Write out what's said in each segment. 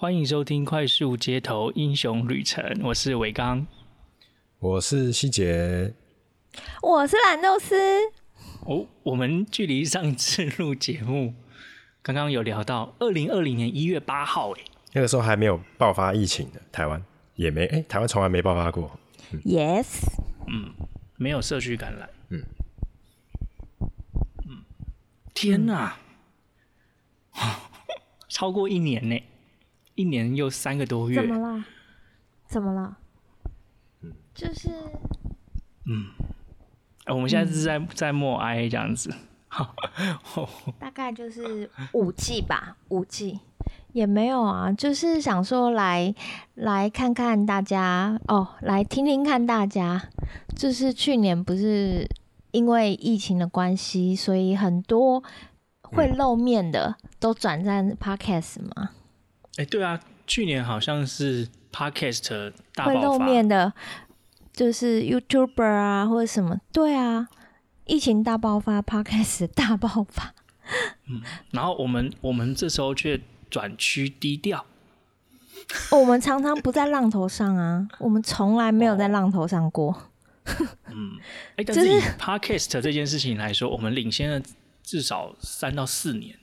欢迎收听《快速街头英雄旅程》，我是伟刚，我是希杰，我是蓝豆丝。哦，我们距离上次录节目，刚刚有聊到二零二零年一月八号，哎，那个时候还没有爆发疫情的，台湾也没，哎，台湾从来没爆发过。嗯、Yes，嗯，没有社区感染。嗯，嗯，天哪，嗯、超过一年呢。一年又三个多月，怎么了？怎么了？嗯，就是，嗯，我们现在是在、嗯、在默哀这样子，大概就是五季吧，五季。也没有啊，就是想说来来看看大家哦，来听听看大家，就是去年不是因为疫情的关系，所以很多会露面的都转战 Podcast 嘛。哎、欸，对啊，去年好像是 Podcast 大爆发，会露面的，就是 YouTuber 啊，或者什么，对啊，疫情大爆发，Podcast 大爆发。嗯，然后我们我们这时候却转趋低调。我们常常不在浪头上啊，我们从来没有在浪头上过。哦、嗯，哎、欸，但是以 Podcast 这件事情来说，我们领先了至少三到四年。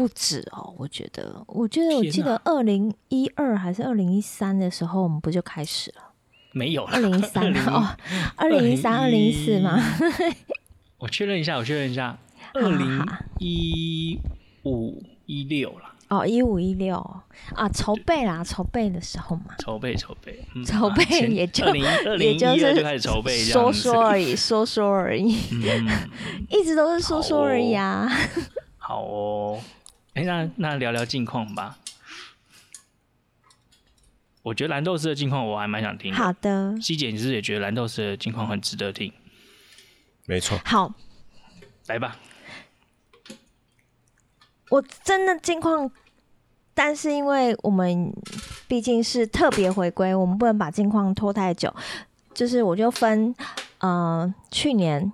不止哦，我觉得，我觉得，我记得二零一二还是二零一三的时候，我们不就开始了？没有了，二零一三哦，二零一三、二零一四吗？我确认一下，我确认一下，二零一五一六了。哦，一五一六啊，筹备啦，筹备的时候嘛，筹备筹备，筹备也就二零二零一二就开始筹备，说说而已，说说而已，一直都是说说而已啊。好哦。哎、欸，那那聊聊近况吧。我觉得蓝豆丝的近况我还蛮想听的。好的，希姐，你是不是也觉得蓝豆丝的近况很值得听？没错。好，来吧。我真的近况，但是因为我们毕竟是特别回归，我们不能把近况拖太久。就是我就分，呃，去年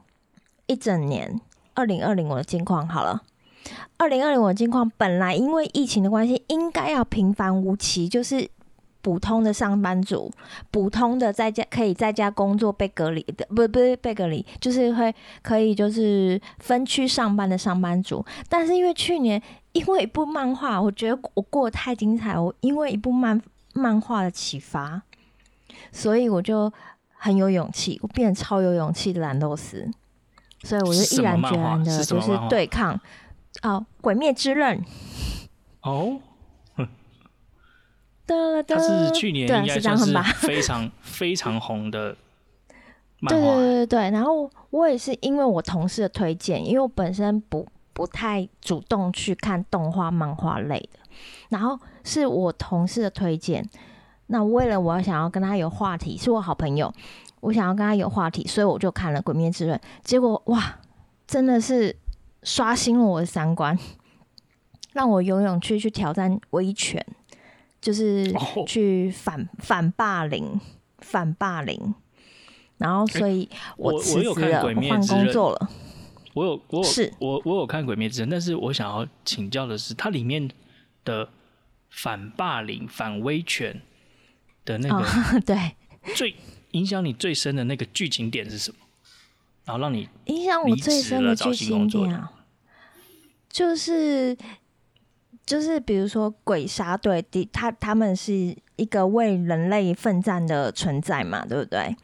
一整年，二零二零我的近况好了。二零二零我的近况本来因为疫情的关系，应该要平凡无奇，就是普通的上班族，普通的在家可以在家工作被隔离的，不不是被隔离，就是会可以就是分区上班的上班族。但是因为去年因为一部漫画，我觉得我过得太精彩，我因为一部漫漫画的启发，所以我就很有勇气，我变得超有勇气的蓝豆丝，所以我就毅然决然的就是对抗。哦，《鬼灭之刃》哦，它是去年应该算是非常非常红的 漫画。对对对对，然后我也是因为我同事的推荐，因为我本身不不太主动去看动画漫画类的，然后是我同事的推荐。那为了我想要跟他有话题，是我好朋友，我想要跟他有话题，所以我就看了《鬼灭之刃》。结果哇，真的是。刷新了我的三观，让我有勇气去挑战威权，就是去反、oh. 反霸凌，反霸凌。然后，所以我辞职了，换工作了。我有，我有，是，我我有看《鬼灭之刃》，但是我想要请教的是，它里面的反霸凌、反威权的那个，oh, 对，最影响你最深的那个剧情点是什么？然后让你影响我最深的剧情点啊。就是就是，比如说鬼杀队，他他们是一个为人类奋战的存在嘛，对不对？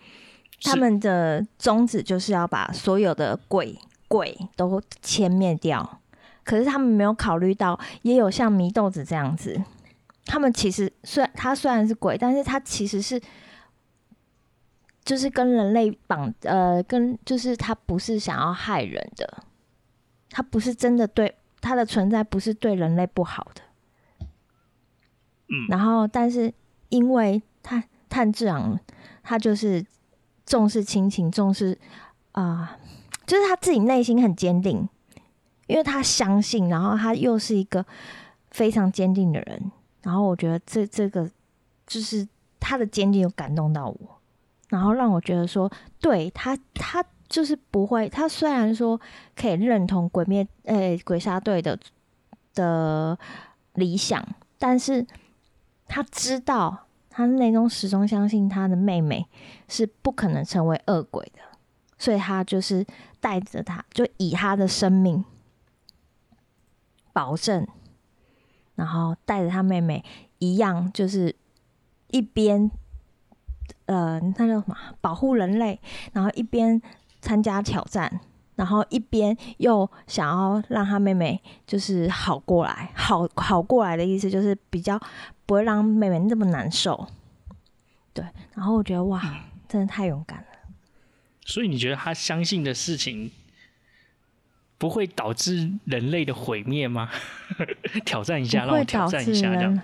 他们的宗旨就是要把所有的鬼鬼都歼灭掉。可是他们没有考虑到，也有像祢豆子这样子，他们其实虽然他虽然是鬼，但是他其实是就是跟人类绑呃，跟就是他不是想要害人的，他不是真的对。它的存在不是对人类不好的，嗯，然后但是因为他炭治郎，他就是重视亲情，重视啊、呃，就是他自己内心很坚定，因为他相信，然后他又是一个非常坚定的人，然后我觉得这这个就是他的坚定有感动到我，然后让我觉得说，对他他。就是不会，他虽然说可以认同鬼灭，呃、鬼杀队的的理想，但是他知道，他内中始终相信他的妹妹是不可能成为恶鬼的，所以他就是带着他，就以他的生命保证，然后带着他妹妹一样，就是一边呃，那叫什么？保护人类，然后一边参加挑战。然后一边又想要让他妹妹就是好过来，好好过来的意思就是比较不会让妹妹那么难受。对，然后我觉得哇，真的太勇敢了。所以你觉得他相信的事情不会导致人类的毁灭吗？挑战一下，让我挑战一下这样。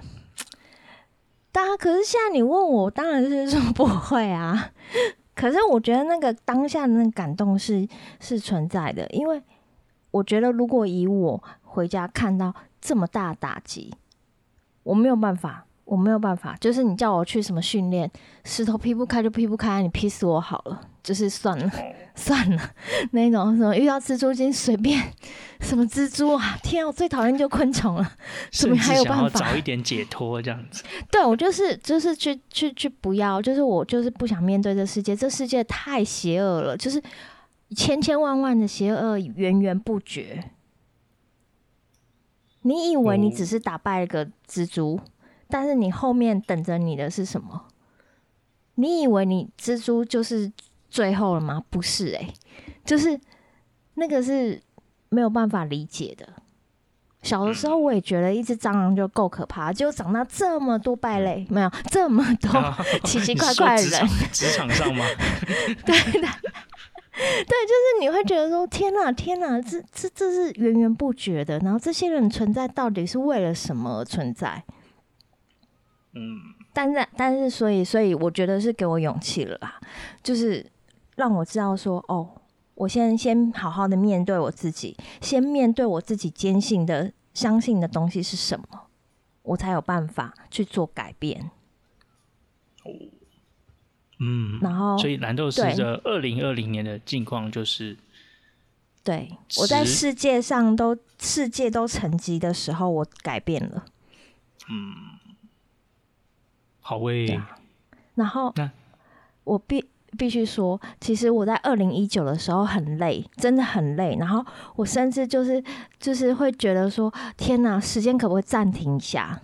当然，可是现在你问我，当然是说不会啊。可是我觉得那个当下的那感动是是存在的，因为我觉得如果以我回家看到这么大打击，我没有办法，我没有办法。就是你叫我去什么训练，石头劈不开就劈不开，你劈死我好了，就是算了 算了。那种什么遇到蜘蛛精随便什么蜘蛛啊，天啊，我最讨厌就昆虫了，怎么还有办法？找一点解脱这样子。对，我就是就是去去去不要，就是我就是不想面对这世界，这世界太邪恶了，就是千千万万的邪恶源源不绝。你以为你只是打败了个蜘蛛，但是你后面等着你的是什么？你以为你蜘蛛就是最后了吗？不是欸，就是那个是没有办法理解的。小的时候我也觉得一只蟑螂就够可怕，结果长大这么多败类，没有这么多 奇奇怪怪的人。职场上吗？对的，对，就是你会觉得说天哪，天哪，这这这是源源不绝的。然后这些人存在到底是为了什么而存在？嗯，但是但是所以所以我觉得是给我勇气了啦，就是让我知道说哦。我先先好好的面对我自己，先面对我自己坚信的、相信的东西是什么，我才有办法去做改变。哦，嗯，然后所以蓝豆丝的二零二零年的境况就是，对，我在世界上都世界都沉寂的时候，我改变了。嗯，好喂。然后我必。必须说，其实我在二零一九的时候很累，真的很累。然后我甚至就是就是会觉得说，天哪，时间可不可以暂停一下？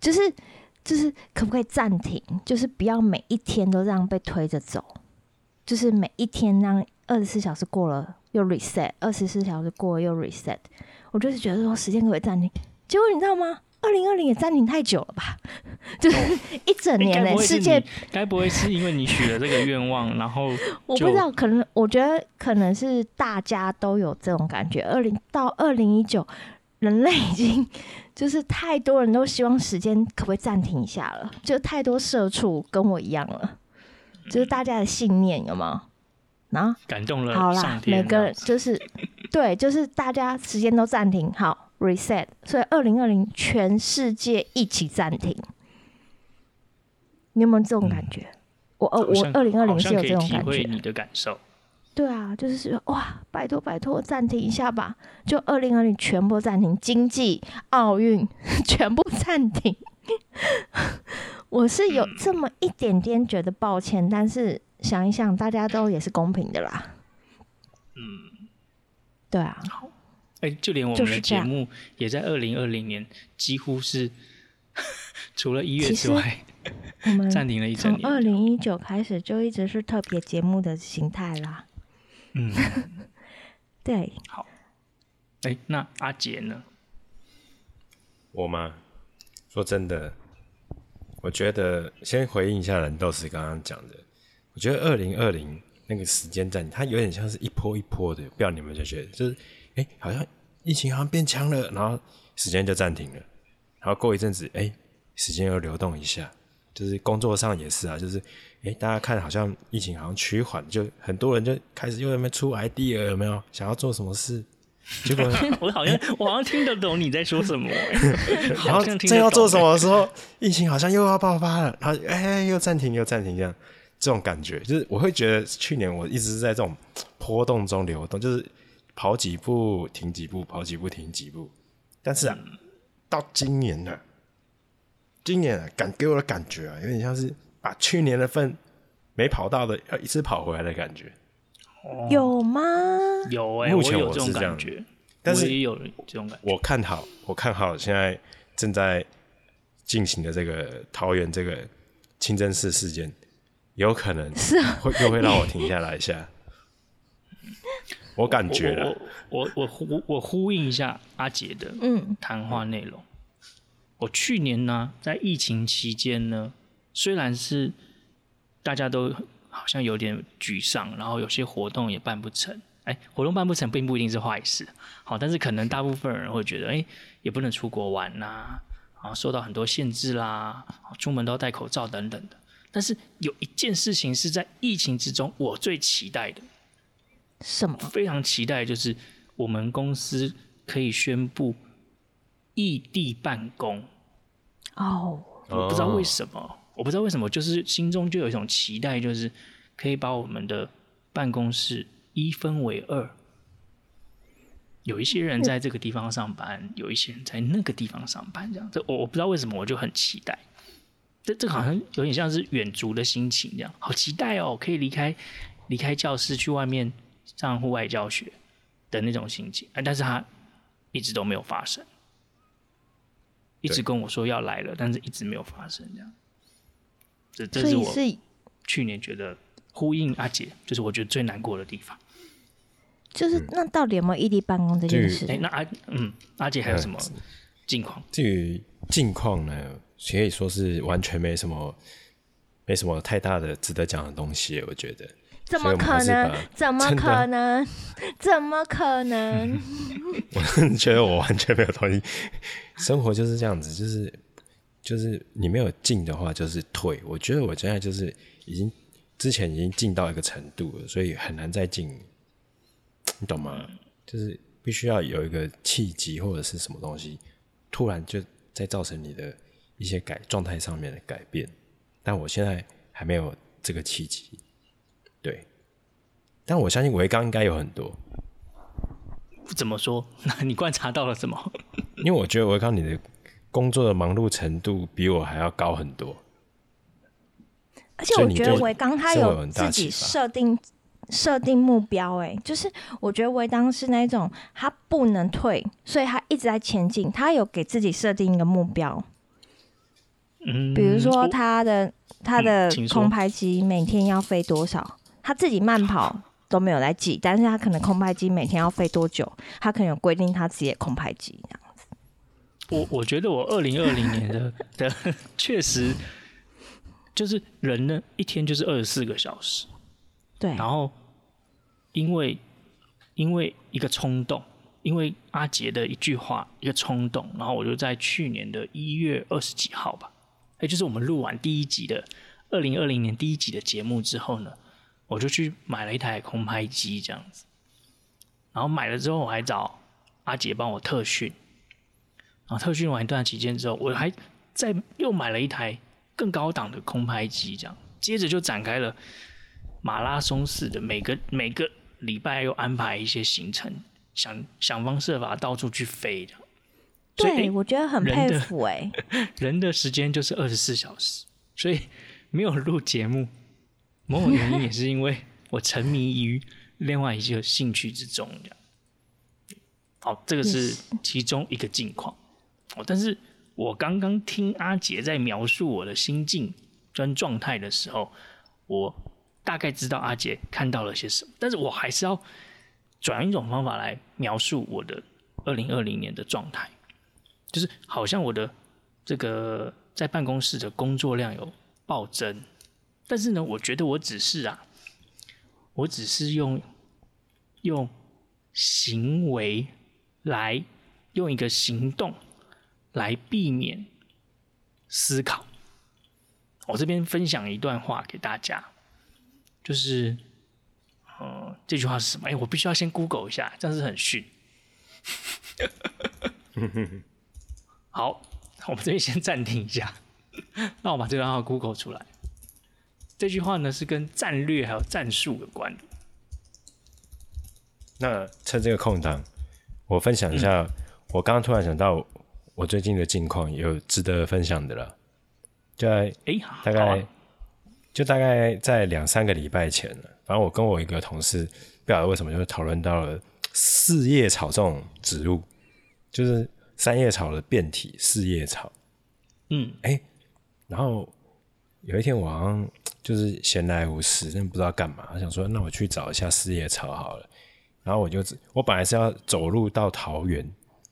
就是就是可不可以暂停？就是不要每一天都这样被推着走，就是每一天让二十四小时过了又 reset，二十四小时过了又 reset。我就是觉得说，时间可不可以暂停？结果你知道吗？二零二零也暂停太久了吧？就是一整年的世界，该不会是因为你许了这个愿望，然后 我不知道，可能我觉得可能是大家都有这种感觉。二零到二零一九，人类已经 就是太多人都希望时间可不可以暂停一下了，就太多社畜跟我一样了，就是大家的信念有吗？然后感动了，好啦，每个人就是对，就是大家时间都暂停好。reset，所以二零二零全世界一起暂停，你有没有这种感觉？嗯、我二，我二零二零是有这种感觉。你的感受？对啊，就是哇，拜托拜托，暂停一下吧！就二零二零全部暂停，经济、奥运 全部暂停。我是有这么一点点觉得抱歉，但是想一想，大家都也是公平的啦。嗯，对啊。哎，就连我们的节目也在二零二零年几乎是 除了一月之外，我们暂停了一整年。从二零一九开始就一直是特别节目的形态啦。嗯，对。好。哎，那阿杰呢？我吗？说真的，我觉得先回应一下蓝豆丝刚刚讲的。我觉得二零二零那个时间暂停，它有点像是一波一波的，不知道你们就觉得就是。哎、欸，好像疫情好像变强了，然后时间就暂停了，然后过一阵子，哎、欸，时间又流动一下，就是工作上也是啊，就是哎、欸，大家看好像疫情好像趋缓，就很多人就开始又有没有出 idea 有没有想要做什么事？结果 我好像我好像听得懂你在说什么，好像正要做什么的时候，疫情好像又要爆发了，然后哎、欸，又暂停又暂停这样，这种感觉就是我会觉得去年我一直是在这种波动中流动，就是。跑几步停几步，跑几步停几步。但是啊，嗯、到今年呢，今年啊，感给我的感觉啊，有点像是把去年的份没跑到的要一次跑回来的感觉。有吗？有哎、欸，目前我有这种感觉，但是也有这种感觉。我看好，我看好现在正在进行的这个桃园这个清真寺事件，有可能是会又会让我停 下来一下。我感觉了，我我我呼我呼应一下阿杰的嗯谈话内容。我去年呢，在疫情期间呢，虽然是大家都。好像有点沮丧，然后有些活动也办不成。哎，活动办不成并不一定是坏事，好，但是可能大部分人会觉得，哎，也不能出国玩呐，啊，受到很多限制啦，出门都要戴口罩等等的。但是有一件事情是在疫情之中，我最期待的，什么？非常期待，就是我们公司可以宣布异地办公。哦，我不知道为什么。我不知道为什么，就是心中就有一种期待，就是可以把我们的办公室一分为二，有一些人在这个地方上班，有一些人在那个地方上班，这样。这我我不知道为什么，我就很期待。这这好像有点像是远足的心情，这样，好期待哦，可以离开离开教室去外面上户外教学的那种心情。啊，但是他一直都没有发生，一直跟我说要来了，但是一直没有发生，这样。这这是我去年觉得呼应阿姐，就是我觉得最难过的地方。就是那到底有没有异地办公这件事？哎、嗯，那阿嗯阿姐还有什么近况？至于近况呢，可以说是完全没什么，没什么太大的值得讲的东西。我觉得 怎么可能？怎么可能？怎么可能？我觉得我完全没有东西。生活就是这样子，就是。就是你没有进的话，就是退。我觉得我现在就是已经之前已经进到一个程度了，所以很难再进，你懂吗？就是必须要有一个契机或者是什么东西，突然就再造成你的一些改状态上面的改变。但我现在还没有这个契机，对。但我相信维刚应该有很多。怎么说？那你观察到了什么？因为我觉得维刚你的。工作的忙碌程度比我还要高很多，而且我觉得维刚他有自己设定设定目标，哎，就是我觉得维当是那种他不能退，所以他一直在前进，他有给自己设定一个目标，嗯，比如说他的他的空拍机每天要飞多少，他自己慢跑都没有来记，但是他可能空拍机每天要飞多久，他可能有规定他自己的空拍机这样。我我觉得我二零二零年的的确实就是人呢，一天就是二十四个小时，对。然后因为因为一个冲动，因为阿杰的一句话，一个冲动，然后我就在去年的一月二十几号吧，也就是我们录完第一集的二零二零年第一集的节目之后呢，我就去买了一台空拍机这样子。然后买了之后，我还找阿杰帮我特训。然后特训完一段期间之后，我还再又买了一台更高档的空拍机，这样接着就展开了马拉松式的每个每个礼拜又安排一些行程，想想方设法到处去飞的。对，我觉得很佩服哎。人的时间就是二十四小时，所以没有录节目，某种原因也是因为我沉迷于另外一些兴趣之中。这样，好，这个是其中一个境况。哦但是我刚刚听阿杰在描述我的心境跟状态的时候，我大概知道阿杰看到了些什么。但是我还是要转一种方法来描述我的二零二零年的状态，就是好像我的这个在办公室的工作量有暴增，但是呢，我觉得我只是啊，我只是用用行为来用一个行动。来避免思考。我这边分享一段话给大家，就是，呃，这句话是什么？哎，我必须要先 Google 一下，这样是很逊。好，我们这边先暂停一下，那我把这段话 Google 出来。这句话呢是跟战略还有战术有关的。那趁这个空档，我分享一下，嗯、我刚刚突然想到。我最近的近况有值得分享的了。就在哎，大概、啊就大概在两三个礼拜前了。反正我跟我一个同事，不晓得为什么就讨论到了四叶草这种植物，就是三叶草的变体四叶草。嗯，哎，然后有一天我好像就是闲来无事，但不知道干嘛，我想说那我去找一下四叶草好了。然后我就我本来是要走路到桃园，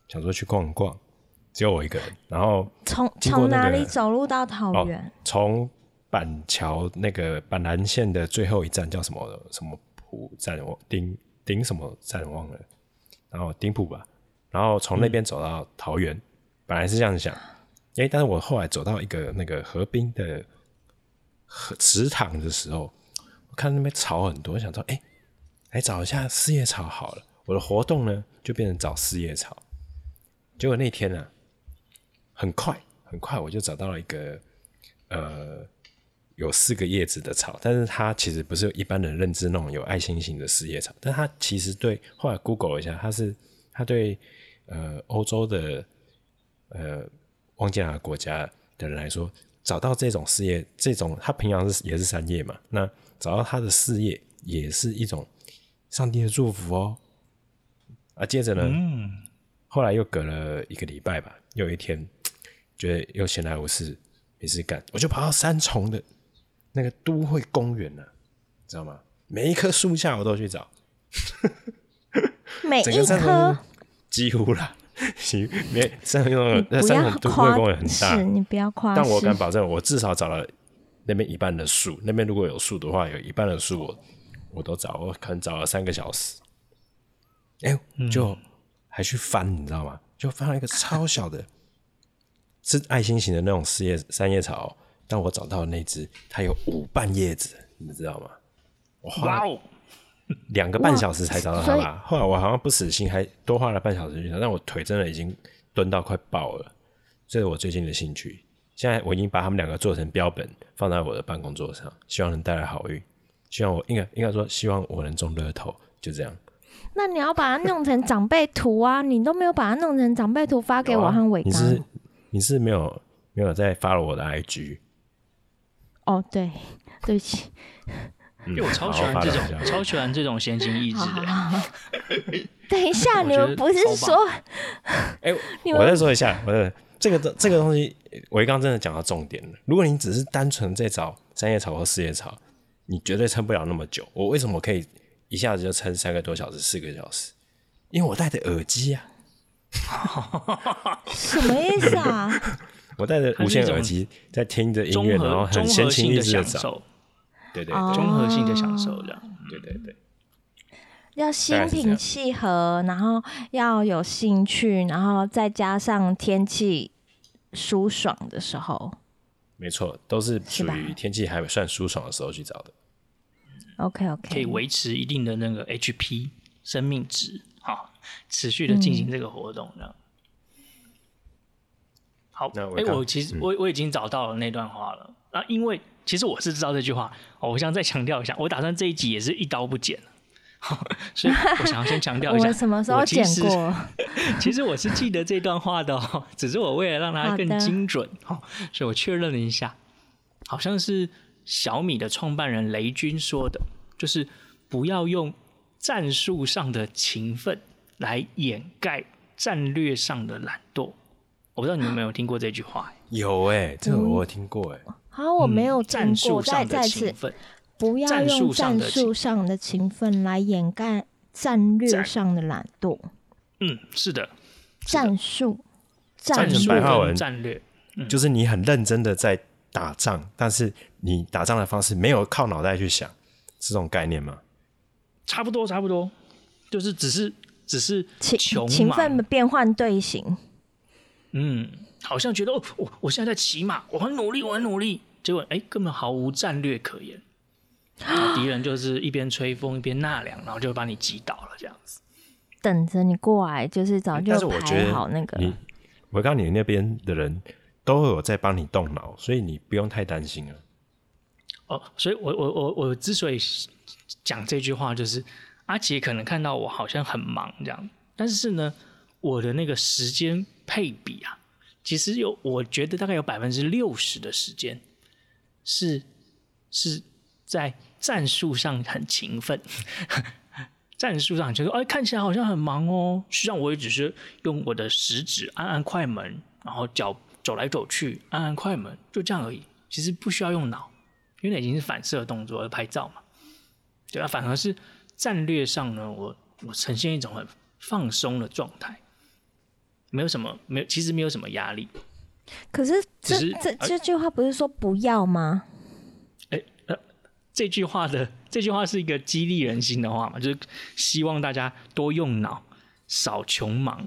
想说去逛逛，只有我一个人。然后从从哪里走路到桃园？哦，从板桥那个板南线的最后一站叫什么什么埔站？我顶顶什么站忘了。然后顶埔吧。然后从那边走到桃园，嗯、本来是这样想。哎，但是我后来走到一个那个河滨的河池塘的时候，我看那边草很多，我想说，哎，来找一下四叶草好了。我的活动呢，就变成找四叶草。结果那天呢、啊，很快很快我就找到了一个呃有四个叶子的草，但是它其实不是一般人认知那种有爱心型的四叶草，但它其实对后来 Google 一下，它是它对呃欧洲的呃。忘记哪个国家的人来说，找到这种事业，这种他平常是也是三叶嘛，那找到他的事业也是一种上帝的祝福哦。啊，接着呢，嗯、后来又隔了一个礼拜吧，又一天觉得又闲来无事没事干，我就跑到三重的那个都会公园了，知道吗？每一棵树下我都去找，每一棵几乎啦。行，没三重那三重都会公园很大，是你不要夸。但我敢保证，我至少找了那边一半的树。那边如果有树的话，有一半的树我我都找，我可能找了三个小时。哎、欸，就还去翻，你知道吗？就翻了一个超小的，是爱心型的那种四叶三叶草。但我找到的那只，它有五瓣叶子，你们知道吗？哇哦！两个半小时才找到他吧？后来我好像不死心，还多花了半小时去找，但我腿真的已经蹲到快爆了。这是我最近的兴趣。现在我已经把他们两个做成标本，放在我的办公桌上，希望能带来好运。希望我应该应该说，希望我能中乐透，就这样。那你要把它弄成长辈图啊！你都没有把它弄成长辈图发给我和伟刚。你是你是没有没有在 follow 我的 IG？哦，对，对不起。因为我超喜欢这种，超喜欢这种闲情逸致的。等一下，你们不是说？哎，我再说一下，我的这个这个东西，我刚刚真的讲到重点了。如果你只是单纯在找三叶草或四叶草，你绝对撑不了那么久。我为什么可以一下子就撑三个多小时、四个小时？因为我戴着耳机啊。什么意思啊？我戴着无线耳机在听着音乐，然后很闲情逸致的找。对对，综合性的享受这样。对对对，要心平气和，然后要有兴趣，然后再加上天气舒爽的时候。没错，都是属于天气还算舒爽的时候去找的。OK OK，可以维持一定的那个 HP 生命值，好，持续的进行这个活动这样。嗯、好，哎，我其实我我已经找到了那段话了啊，因为。其实我是知道这句话，我想再强调一下，我打算这一集也是一刀不剪，所以我想要先强调一下，我什么时候剪过？其实我是记得这段话的哦，只是我为了让它更精准，好，所以我确认了一下，好像是小米的创办人雷军说的，就是不要用战术上的勤奋来掩盖战略上的懒惰。我不知道你们有没有听过这句话？有哎、欸，这个我有听过哎、欸。好，我没有听过。再再次，不要用战术上的勤奋来掩盖战略上的懒惰。嗯，是的，战术，战术白话文战略，就是你很认真的在打仗，但是你打仗的方式没有靠脑袋去想，是这种概念吗？差不多，差不多，就是只是只是勤勤奋的变换队形。嗯。好像觉得哦，我我现在在骑马，我很努力，我很努力。结果哎，根本毫无战略可言。敌人就是一边吹风一边纳凉，然后就把你击倒了，这样子。等着你过来，就是早就排好那个。你，我告诉你，那边的人都有在帮你动脑，所以你不用太担心了。哦，所以我我我我之所以讲这句话，就是阿杰可能看到我好像很忙这样，但是呢，我的那个时间配比啊。其实有，我觉得大概有百分之六十的时间是是在战术上很勤奋，战术上就说，哎，看起来好像很忙哦，实际上我也只是用我的食指按按快门，然后脚走来走去按按快门，就这样而已。其实不需要用脑，因为那已经是反射动作而拍照嘛，对啊，反而是战略上呢，我我呈现一种很放松的状态。没有什么，没有，其实没有什么压力。可是这是这这句话不是说不要吗？哎呃，这句话的这句话是一个激励人心的话嘛，就是希望大家多用脑，少穷忙。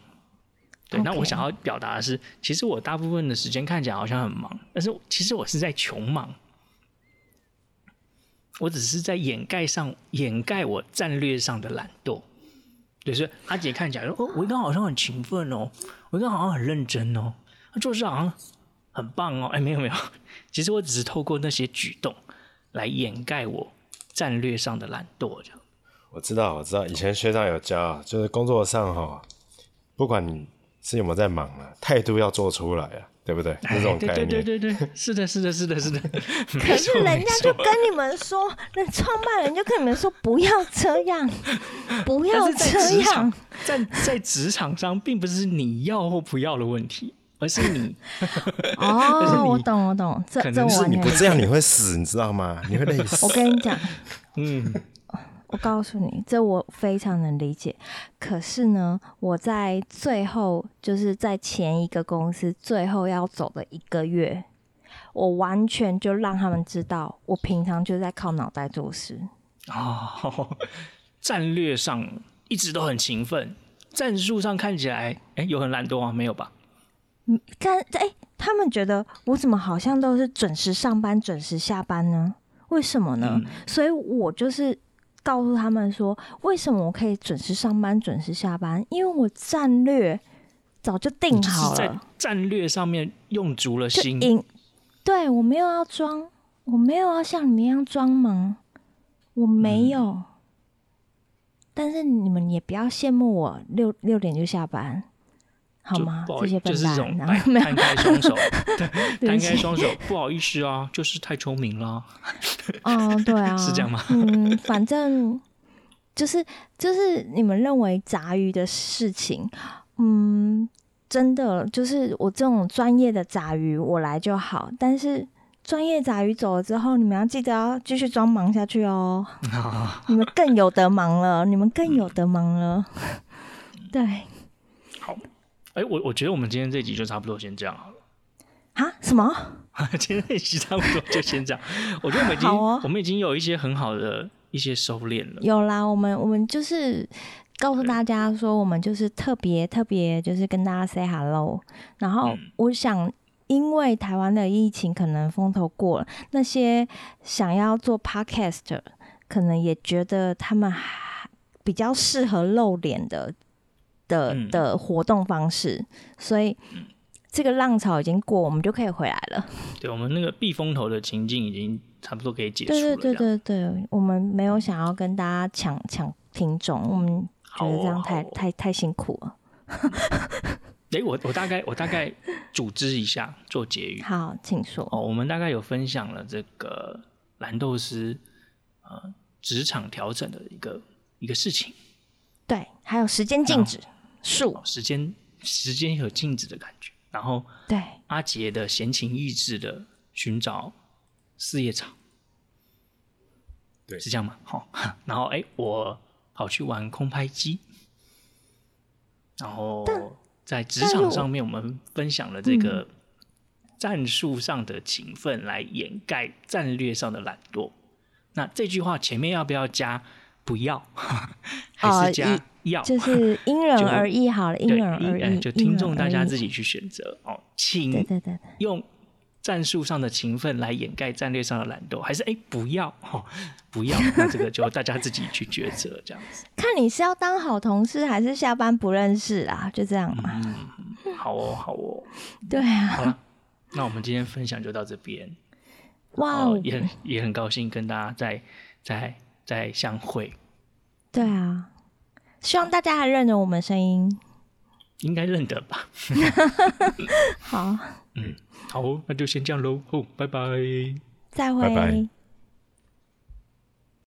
对.那我想要表达的是，其实我大部分的时间看起来好像很忙，但是其实我是在穷忙。我只是在掩盖上掩盖我战略上的懒惰。就是阿杰看起来说：“哦，我刚好像很勤奋哦，我刚好像很认真哦，他做事好像很棒哦。”哎，没有没有，其实我只是透过那些举动来掩盖我战略上的懒惰。这样。我知道，我知道，以前学长有教，就是工作上哈，不管你是有没有在忙啊，态度要做出来啊。对不对？这种概念，对对对对，是的，是的，是的，是的。可是人家就跟你们说，那创办人就跟你们说，不要这样，不要这样。在在职场上，并不是你要或不要的问题，而是你。哦，我懂，我懂。这这我你不这样你会死，你知道吗？你会累死。我跟你讲，嗯。我告诉你，这我非常能理解。可是呢，我在最后，就是在前一个公司最后要走的一个月，我完全就让他们知道，我平常就在靠脑袋做事。哦，战略上一直都很勤奋，战术上看起来，哎，有很懒惰吗？没有吧？嗯，但哎，他们觉得我怎么好像都是准时上班、准时下班呢？为什么呢？嗯，所以我就是。告诉他们说，为什么我可以准时上班、准时下班？因为我战略早就定好了，在战略上面用足了心。对，我没有要装，我没有要像你们一样装忙，我没有。嗯、但是你们也不要羡慕我六六点就下班。好吗？这些笨蛋，然后摊开双手，摊开双手，不好意思啊，就是太聪明了。嗯，对啊，是这样吗？嗯，反正就是就是你们认为杂鱼的事情，嗯，真的就是我这种专业的杂鱼，我来就好。但是专业杂鱼走了之后，你们要记得要继续装忙下去哦。你们更有得忙了，你们更有得忙了。对，好。哎，我我觉得我们今天这集就差不多先这样好了。啊？什么？今天这集差不多就先这样。我觉得我们已经，哦、我们已经有一些很好的一些收敛了。有啦，我们我们就是告诉大家说，我们就是特别特别，就是跟大家 say hello。然后我想，因为台湾的疫情可能风头过了，那些想要做 podcast，可能也觉得他们还比较适合露脸的。的的活动方式，所以这个浪潮已经过，我们就可以回来了。对，我们那个避风头的情境已经差不多可以解除了。对对对对对，我们没有想要跟大家抢抢听众，我们觉得这样太、哦、太太辛苦了。哎，我我大概我大概组织一下做结语。好，请说。哦，我们大概有分享了这个蓝豆丝呃职场调整的一个一个事情。对，还有时间静止。树。时间时间有静止的感觉，然后对。阿杰的闲情逸致的寻找四叶草，对，是这样吗？好，然后哎，我跑去玩空拍机，然后在职场上面，我们分享了这个战术上的勤奋来掩盖战略上的懒惰。那这句话前面要不要加？不要，还是加？要就是因人而异，好了，因人而异，就听众大家自己去选择哦，请对对对，用战术上的勤奋来掩盖战略上的懒惰，还是哎不要哦，不要，那这个就大家自己去抉择，这样子。看你是要当好同事，还是下班不认识啊？就这样嘛。嗯，好哦，好哦。对啊。好了，那我们今天分享就到这边。哇哦，也很也很高兴跟大家再再再相会。对啊。希望大家还认得我们声音。应该认得吧？好，嗯，好，那就先这样喽。哦，拜拜，再会。拜拜